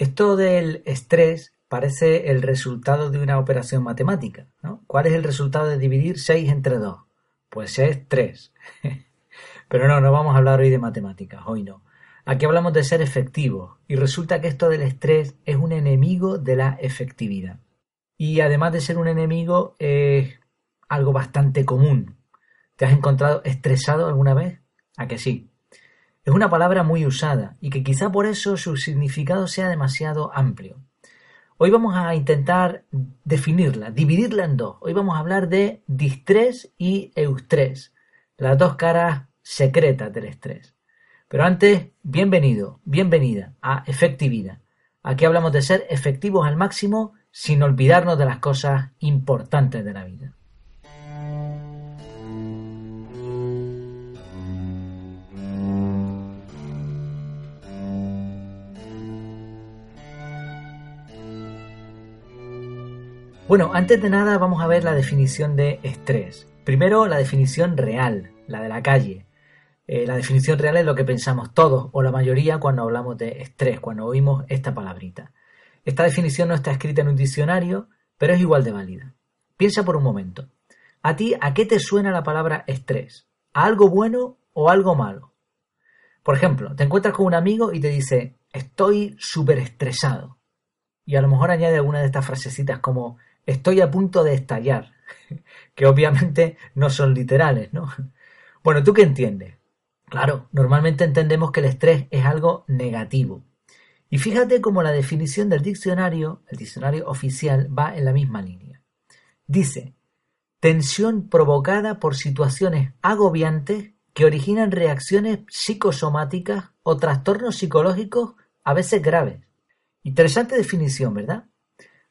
Esto del estrés parece el resultado de una operación matemática. ¿no? ¿Cuál es el resultado de dividir 6 entre 2? Pues es 3. Pero no, no vamos a hablar hoy de matemáticas, hoy no. Aquí hablamos de ser efectivos y resulta que esto del estrés es un enemigo de la efectividad. Y además de ser un enemigo es algo bastante común. ¿Te has encontrado estresado alguna vez? ¿A que sí? Es una palabra muy usada y que quizá por eso su significado sea demasiado amplio. Hoy vamos a intentar definirla, dividirla en dos. Hoy vamos a hablar de distrés y eustrés, las dos caras secretas del estrés. Pero antes, bienvenido, bienvenida a Efectividad. Aquí hablamos de ser efectivos al máximo sin olvidarnos de las cosas importantes de la vida. Bueno, antes de nada vamos a ver la definición de estrés. Primero la definición real, la de la calle. Eh, la definición real es lo que pensamos todos o la mayoría cuando hablamos de estrés, cuando oímos esta palabrita. Esta definición no está escrita en un diccionario, pero es igual de válida. Piensa por un momento. ¿A ti a qué te suena la palabra estrés? ¿A algo bueno o algo malo? Por ejemplo, te encuentras con un amigo y te dice, estoy súper estresado. Y a lo mejor añade alguna de estas frasecitas como, estoy a punto de estallar, que obviamente no son literales, ¿no? Bueno, ¿tú qué entiendes? Claro, normalmente entendemos que el estrés es algo negativo. Y fíjate cómo la definición del diccionario, el diccionario oficial, va en la misma línea. Dice, tensión provocada por situaciones agobiantes que originan reacciones psicosomáticas o trastornos psicológicos a veces graves. Interesante definición, ¿verdad?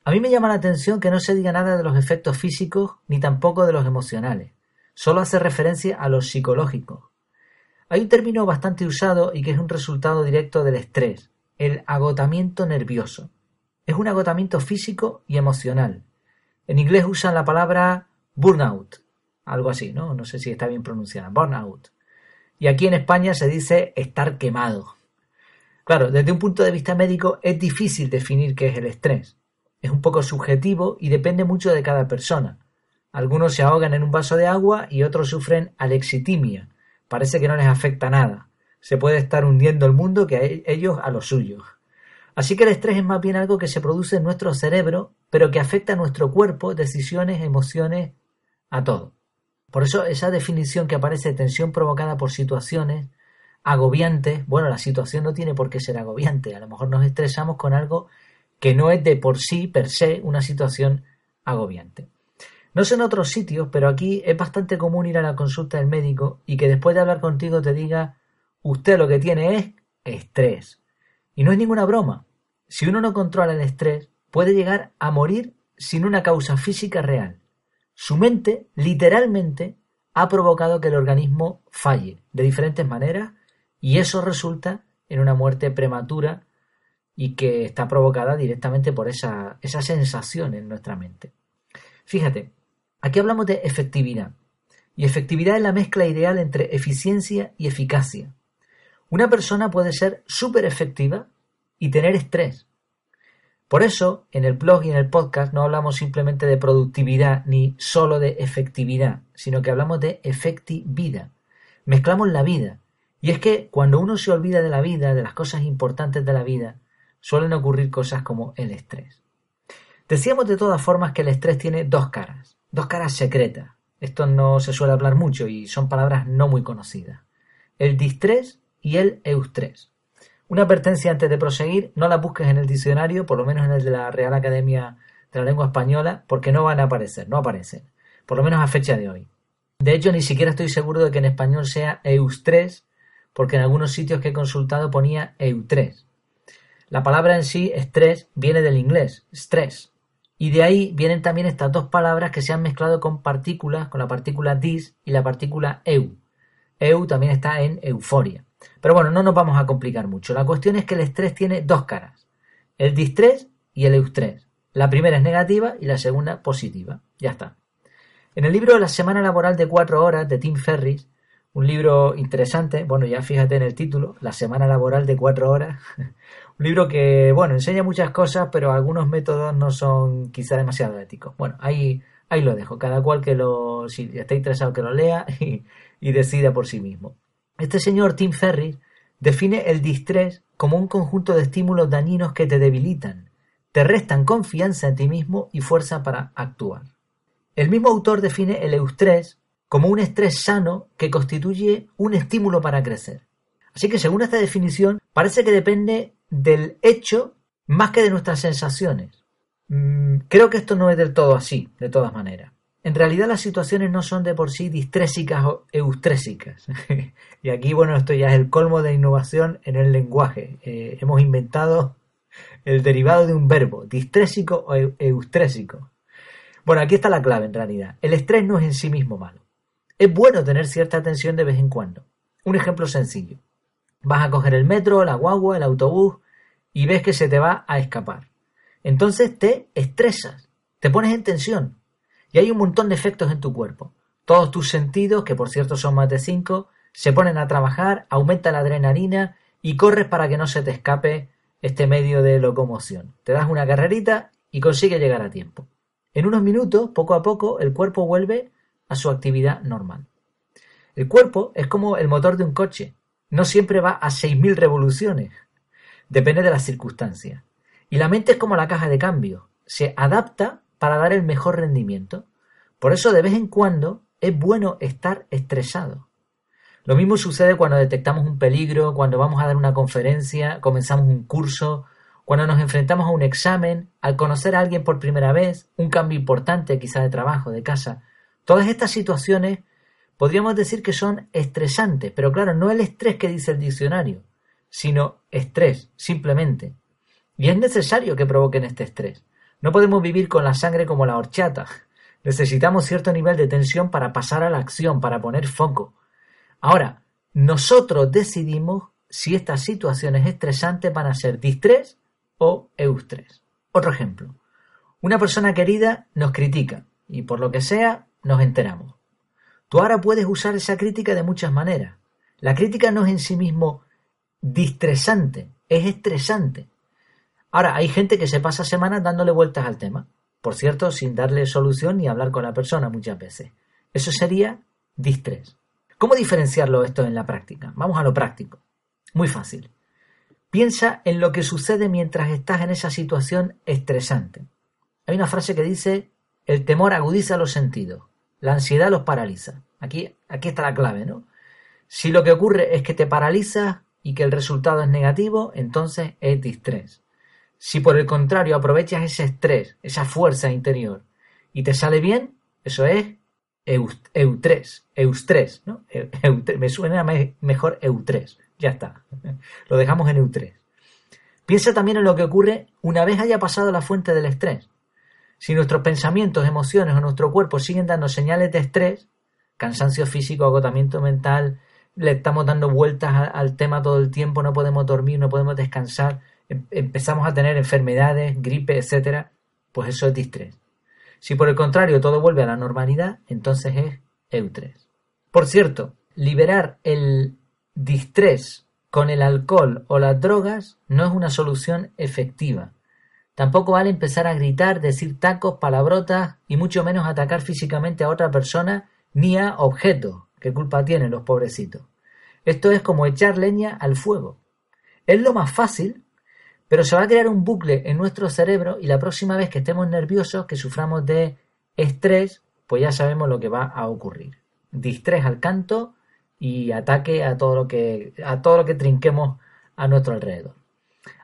A mí me llama la atención que no se diga nada de los efectos físicos ni tampoco de los emocionales. Solo hace referencia a los psicológicos. Hay un término bastante usado y que es un resultado directo del estrés, el agotamiento nervioso. Es un agotamiento físico y emocional. En inglés usan la palabra burnout, algo así, ¿no? No sé si está bien pronunciada, burnout. Y aquí en España se dice estar quemado. Claro, desde un punto de vista médico es difícil definir qué es el estrés. Es un poco subjetivo y depende mucho de cada persona. Algunos se ahogan en un vaso de agua y otros sufren alexitimia. Parece que no les afecta nada. Se puede estar hundiendo el mundo que a e-, ellos a los suyos. Así que el estrés es más bien algo que se produce en nuestro cerebro, pero que afecta a nuestro cuerpo, decisiones, emociones, a todo. Por eso esa definición que aparece de tensión provocada por situaciones agobiantes, bueno, la situación no tiene por qué ser agobiante, a lo mejor nos estresamos con algo que no es de por sí, per se, una situación agobiante. No sé en otros sitios, pero aquí es bastante común ir a la consulta del médico y que después de hablar contigo te diga, usted lo que tiene es estrés. Y no es ninguna broma. Si uno no controla el estrés, puede llegar a morir sin una causa física real. Su mente, literalmente, ha provocado que el organismo falle de diferentes maneras y eso resulta en una muerte prematura y que está provocada directamente por esa, esa sensación en nuestra mente. Fíjate, aquí hablamos de efectividad, y efectividad es la mezcla ideal entre eficiencia y eficacia. Una persona puede ser súper efectiva y tener estrés. Por eso, en el blog y en el podcast no hablamos simplemente de productividad ni solo de efectividad, sino que hablamos de efectividad. Mezclamos la vida. Y es que cuando uno se olvida de la vida, de las cosas importantes de la vida, suelen ocurrir cosas como el estrés. Decíamos de todas formas que el estrés tiene dos caras, dos caras secretas. Esto no se suele hablar mucho y son palabras no muy conocidas. El distrés y el eustrés. Una advertencia antes de proseguir, no la busques en el diccionario, por lo menos en el de la Real Academia de la Lengua Española, porque no van a aparecer, no aparecen, por lo menos a fecha de hoy. De hecho, ni siquiera estoy seguro de que en español sea eustrés, porque en algunos sitios que he consultado ponía eutrés. La palabra en sí, estrés, viene del inglés, stress. Y de ahí vienen también estas dos palabras que se han mezclado con partículas, con la partícula dis y la partícula eu. Eu también está en euforia. Pero bueno, no nos vamos a complicar mucho. La cuestión es que el estrés tiene dos caras. El distrés y el eustrés. La primera es negativa y la segunda positiva. Ya está. En el libro La semana laboral de cuatro horas de Tim Ferris, Un libro interesante, bueno, ya fíjate en el título, La semana laboral de cuatro horas. Un libro que, bueno, enseña muchas cosas, pero algunos métodos no son quizá demasiado éticos. Bueno, ahí, ahí lo dejo. Cada cual que lo, si está interesado, que lo lea y, y decida por sí mismo. Este señor Tim Ferris define el distrés como un conjunto de estímulos dañinos que te debilitan, te restan confianza en ti mismo y fuerza para actuar. El mismo autor define el eustrés como un estrés sano que constituye un estímulo para crecer. Así que según esta definición, parece que depende del hecho más que de nuestras sensaciones. Mm, creo que esto no es del todo así, de todas maneras. En realidad las situaciones no son de por sí distrésicas o eustrésicas. y aquí, bueno, esto ya es el colmo de innovación en el lenguaje. Eh, hemos inventado el derivado de un verbo, distrésico o eustrésico. Bueno, aquí está la clave en realidad. El estrés no es en sí mismo malo. Es bueno tener cierta tensión de vez en cuando. Un ejemplo sencillo. Vas a coger el metro, la guagua, el autobús y ves que se te va a escapar. Entonces te estresas, te pones en tensión y hay un montón de efectos en tu cuerpo. Todos tus sentidos, que por cierto son más de cinco, se ponen a trabajar, aumenta la adrenalina y corres para que no se te escape este medio de locomoción. Te das una carrerita y consigues llegar a tiempo. En unos minutos, poco a poco, el cuerpo vuelve a su actividad normal. El cuerpo es como el motor de un coche, no siempre va a 6.000 revoluciones, depende de las circunstancias. Y la mente es como la caja de cambio, se adapta para dar el mejor rendimiento. Por eso de vez en cuando es bueno estar estresado. Lo mismo sucede cuando detectamos un peligro, cuando vamos a dar una conferencia, comenzamos un curso, cuando nos enfrentamos a un examen, al conocer a alguien por primera vez, un cambio importante quizá de trabajo, de casa. Todas estas situaciones podríamos decir que son estresantes, pero claro, no el estrés que dice el diccionario, sino estrés, simplemente. Y es necesario que provoquen este estrés. No podemos vivir con la sangre como la horchata. Necesitamos cierto nivel de tensión para pasar a la acción, para poner foco. Ahora, nosotros decidimos si estas situaciones estresantes van a ser distrés o eustrés. Otro ejemplo. Una persona querida nos critica y por lo que sea nos enteramos. Tú ahora puedes usar esa crítica de muchas maneras. La crítica no es en sí mismo distresante, es estresante. Ahora, hay gente que se pasa semanas dándole vueltas al tema. Por cierto, sin darle solución ni hablar con la persona muchas veces. Eso sería distrés. ¿Cómo diferenciarlo esto en la práctica? Vamos a lo práctico. Muy fácil. Piensa en lo que sucede mientras estás en esa situación estresante. Hay una frase que dice, el temor agudiza los sentidos. La ansiedad los paraliza. Aquí, aquí está la clave, ¿no? Si lo que ocurre es que te paraliza y que el resultado es negativo, entonces es distrés. Si por el contrario aprovechas ese estrés, esa fuerza interior, y te sale bien, eso es eustrés, eustrés, ¿no? me suena mejor eustrés. Ya está. Lo dejamos en eustrés. Piensa también en lo que ocurre una vez haya pasado la fuente del estrés. Si nuestros pensamientos, emociones o nuestro cuerpo siguen dando señales de estrés, cansancio físico, agotamiento mental, le estamos dando vueltas al tema todo el tiempo, no podemos dormir, no podemos descansar, em, empezamos a tener enfermedades, gripe, etcétera, pues eso es distrés. Si por el contrario todo vuelve a la normalidad, entonces es eustrés. Por cierto, liberar el distrés con el alcohol o las drogas no es una solución efectiva. Tampoco vale empezar a gritar, decir tacos, palabrotas y mucho menos atacar físicamente a otra persona ni a objetos. ¿Qué culpa tienen los pobrecitos? Esto es como echar leña al fuego. Es lo más fácil, pero se va a crear un bucle en nuestro cerebro y la próxima vez que estemos nerviosos, que suframos de estrés, pues ya sabemos lo que va a ocurrir. Distrés al canto y ataque a todo lo que, a todo lo que trinquemos a nuestro alrededor.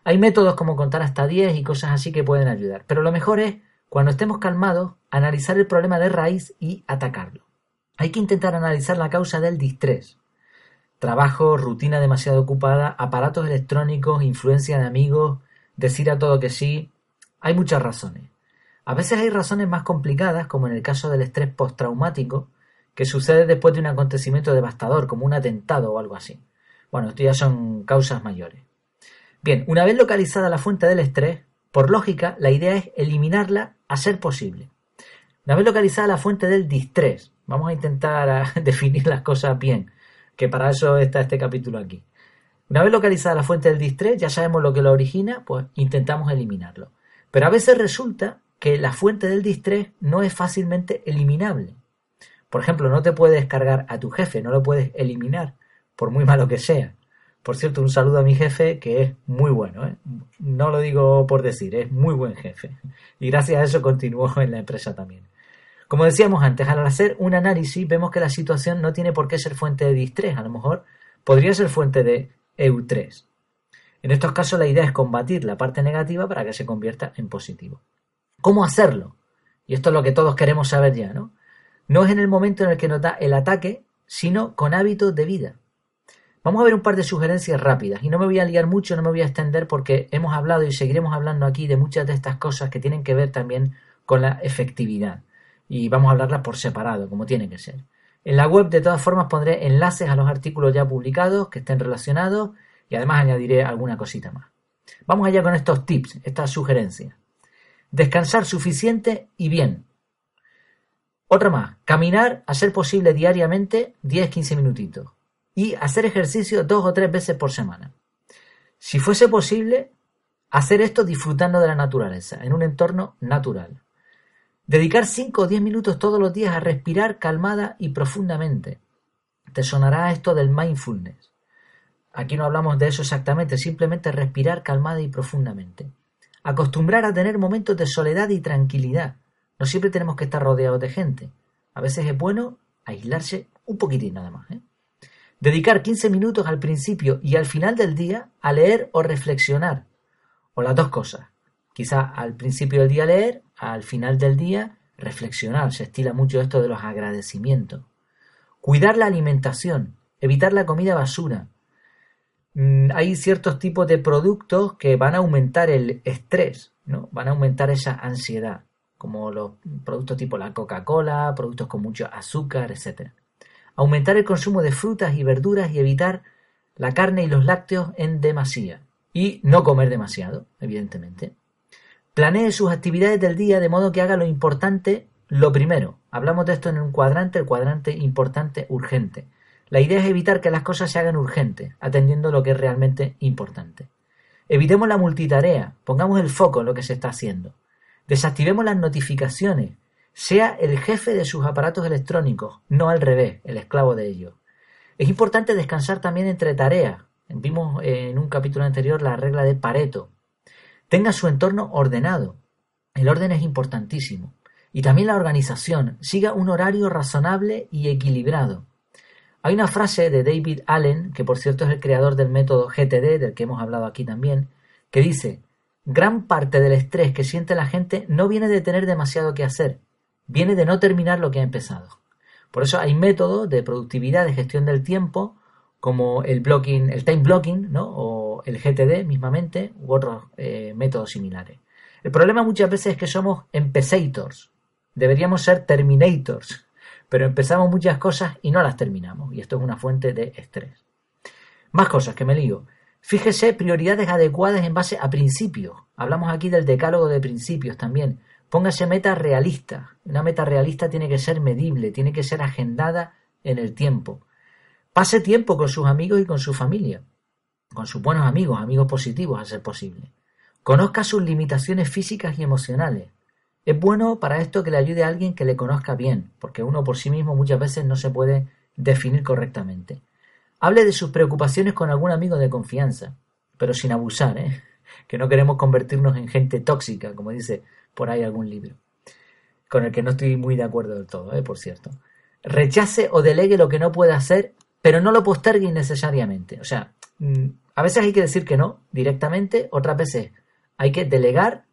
Hay métodos como contar hasta 10 y cosas así que pueden ayudar, pero lo mejor es, cuando estemos calmados, analizar el problema de raíz y atacarlo. Hay que intentar analizar la causa del distrés. Trabajo, rutina demasiado ocupada, aparatos electrónicos, influencia de amigos, decir a todo que sí. Hay muchas razones. A veces hay razones más complicadas, como en el caso del estrés postraumático, que sucede después de un acontecimiento devastador, como un atentado o algo así. Bueno, esto ya son causas mayores. Bien, una vez localizada la fuente del estrés, por lógica, la idea es eliminarla a ser posible. Una vez localizada la fuente del distrés, vamos a intentar definir las cosas bien. que para eso está este capítulo aquí. Una vez localizada la fuente del distrés, ya sabemos lo que lo origina, pues intentamos eliminarlo. Pero a veces resulta que la fuente del distrés no es fácilmente eliminable. Por ejemplo, no te puedes cargar a tu jefe, no lo puedes eliminar, por muy malo que sea. Por cierto, un saludo a mi jefe, que es muy bueno. ¿eh? No lo digo por decir, es muy buen jefe. Y gracias a eso continuó en la empresa también. Como decíamos antes, al hacer un análisis vemos que la situación no tiene por qué ser fuente de distrés. A lo mejor podría ser fuente de EU3. En estos casos la idea es combatir la parte negativa para que se convierta en positivo. ¿Cómo hacerlo? Y esto es lo que todos queremos saber ya, ¿no? No es en el momento en el que nos da el ataque, sino con hábitos de vida. Vamos a ver un par de sugerencias rápidas y no me voy a liar mucho, no me voy a extender porque hemos hablado y seguiremos hablando aquí de muchas de estas cosas que tienen que ver también con la efectividad y vamos a hablarlas por separado, como tiene que ser. En la web de todas formas pondré enlaces a los artículos ya publicados que estén relacionados y además añadiré alguna cosita más. Vamos allá con estos tips, estas sugerencias. Descansar suficiente y bien. Otra más, caminar a ser posible diariamente 10-15 minutitos y hacer ejercicio dos o tres veces por semana. Si fuese posible, hacer esto disfrutando de la naturaleza, en un entorno natural. Dedicar 5 o 10 minutos todos los días a respirar calmada y profundamente. Te sonará esto del mindfulness. Aquí no hablamos de eso exactamente, simplemente respirar calmada y profundamente. Acostumbrar a tener momentos de soledad y tranquilidad. No siempre tenemos que estar rodeados de gente. A veces es bueno aislarse un poquitín nada más. ¿eh? Dedicar 15 minutos al principio y al final del día a leer o reflexionar. O las dos cosas. Quizá al principio del día leer, al final del día reflexionar. Se estila mucho esto de los agradecimientos. Cuidar la alimentación. Evitar la comida basura. Mm, hay ciertos tipos de productos que van a aumentar el estrés, ¿no? Van a aumentar esa ansiedad, como los productos tipo la Coca-Cola, productos con mucho azúcar, etc aumentar el consumo de frutas y verduras y evitar la carne y los lácteos en demasía. Y no comer demasiado, evidentemente. Planee sus actividades del día de modo que haga lo importante lo primero. Hablamos de esto en un cuadrante, el cuadrante importante urgente. La idea es evitar que las cosas se hagan urgentes, atendiendo lo que es realmente importante. Evitemos la multitarea, pongamos el foco en lo que se está haciendo. Desactivemos las notificaciones, sea el jefe de sus aparatos electrónicos, no al revés, el esclavo de ellos. Es importante descansar también entre tareas. Vimos en un capítulo anterior la regla de Pareto. Tenga su entorno ordenado. El orden es importantísimo. Y también la organización. Siga un horario razonable y equilibrado. Hay una frase de David Allen, que por cierto es el creador del método GTD, del que hemos hablado aquí también, que dice, gran parte del estrés que siente la gente no viene de tener demasiado que hacer, viene de no terminar lo que ha empezado. Por eso hay métodos de productividad, de gestión del tiempo, como el blocking, el time blocking, ¿no? o el GTD mismamente, u otros eh, métodos similares. El problema muchas veces es que somos empezators, deberíamos ser terminators, pero empezamos muchas cosas y no las terminamos, y esto es una fuente de estrés. Más cosas que me lío. Fíjese prioridades adecuadas en base a principios. Hablamos aquí del decálogo de principios también. Póngase meta realista. Una meta realista tiene que ser medible, tiene que ser agendada en el tiempo. Pase tiempo con sus amigos y con su familia, con sus buenos amigos, amigos positivos a ser posible. Conozca sus limitaciones físicas y emocionales. Es bueno para esto que le ayude a alguien que le conozca bien, porque uno por sí mismo muchas veces no se puede definir correctamente. Hable de sus preocupaciones con algún amigo de confianza, pero sin abusar, ¿eh? que no queremos convertirnos en gente tóxica, como dice por ahí algún libro, con el que no estoy muy de acuerdo del todo, ¿eh? por cierto. Rechace o delegue lo que no puede hacer, pero no lo postergue innecesariamente. O sea, mm, a veces hay que decir que no directamente, otras veces hay que delegar,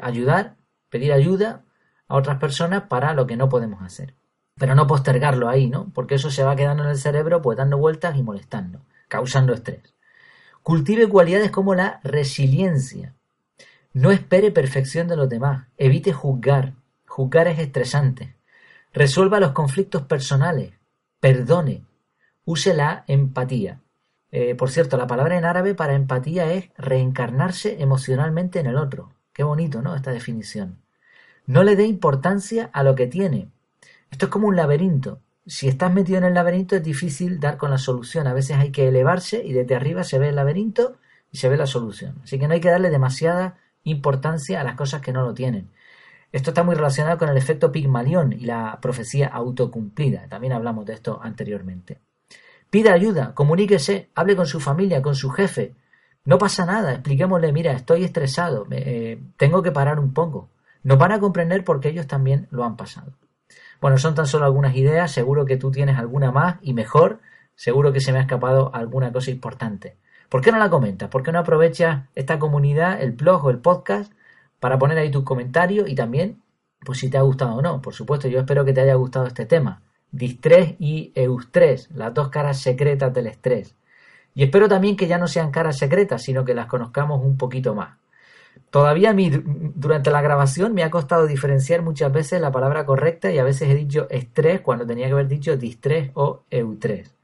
ayudar, pedir ayuda a otras personas para lo que no podemos hacer. Pero no postergarlo ahí, ¿no? Porque eso se va quedando en el cerebro pues dando vueltas y molestando, causando estrés. Cultive cualidades como la resiliencia, no espere perfección de los demás. Evite juzgar. Juzgar es estresante. Resuelva los conflictos personales. Perdone. Use la empatía. Eh, por cierto, la palabra en árabe para empatía es reencarnarse emocionalmente en el otro. Qué bonito, ¿no? Esta definición. No le dé importancia a lo que tiene. Esto es como un laberinto. si estás metido en el laberinto es difícil dar con la solución. A veces hay que elevarse y desde arriba se ve el laberinto y se ve la solución. Así que no hay que darle demasiada importancia a las cosas que no lo tienen. Esto está muy relacionado con el efecto Pigmalión y la profecía autocumplida. También hablamos de esto anteriormente. Pida ayuda, comuníquese, hable con su familia, con su jefe. No pasa nada, expliquémosle, mira, estoy estresado, eh, tengo que parar un poco. Nos van a comprender porque ellos también lo han pasado. Bueno, son tan solo algunas ideas, seguro que tú tienes alguna más y mejor, seguro que se me ha escapado alguna cosa importante. ¿Por qué no la comentas? ¿Por qué no aprovechas esta comunidad, el blog o el podcast, para poner ahí tus comentarios y también, pues si te ha gustado o no? Por supuesto, yo espero que te haya gustado este tema. Distrés y eustrés, las dos caras secretas del estrés. Y espero también que ya no sean caras secretas, sino que las conozcamos un poquito más. Todavía durante la grabación, me ha costado diferenciar muchas veces la palabra correcta y a veces he dicho estrés cuando tenía que haber dicho distrés o eustrés.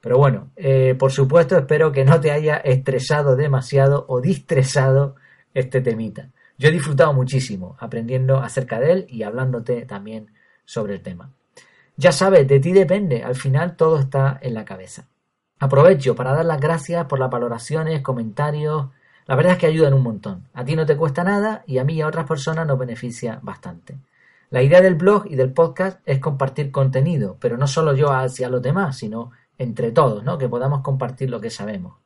Pero bueno, eh, por supuesto espero que no te haya estresado demasiado o distresado este temita. Yo he disfrutado muchísimo aprendiendo acerca de él y hablándote también sobre el tema. Ya sabes, de ti depende, al final todo está en la cabeza. Aprovecho para dar las gracias por las valoraciones, comentarios. La verdad es que ayudan un montón. A ti no te cuesta nada y a mí y a otras personas nos beneficia bastante. La idea del blog y del podcast es compartir contenido, pero no solo yo hacia los demás, sino entre todos, ¿no? Que podamos compartir lo que sabemos.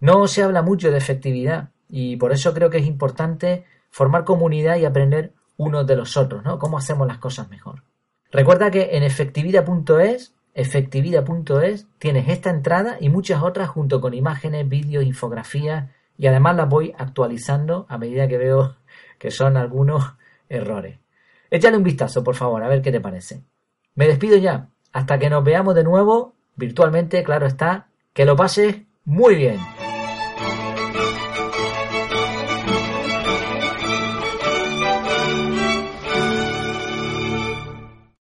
No se habla mucho de efectividad y por eso creo que es importante formar comunidad y aprender unos de los otros, ¿no? Cómo hacemos las cosas mejor. Recuerda que en efectividad.es, efectividad.es, tienes esta entrada y muchas otras junto con imágenes, vídeos, infografías y además las voy actualizando a medida que veo que son algunos errores. Échale un vistazo, por favor, a ver qué te parece. Me despido ya. Hasta que nos veamos de nuevo virtualmente, claro está, que lo pases muy bien.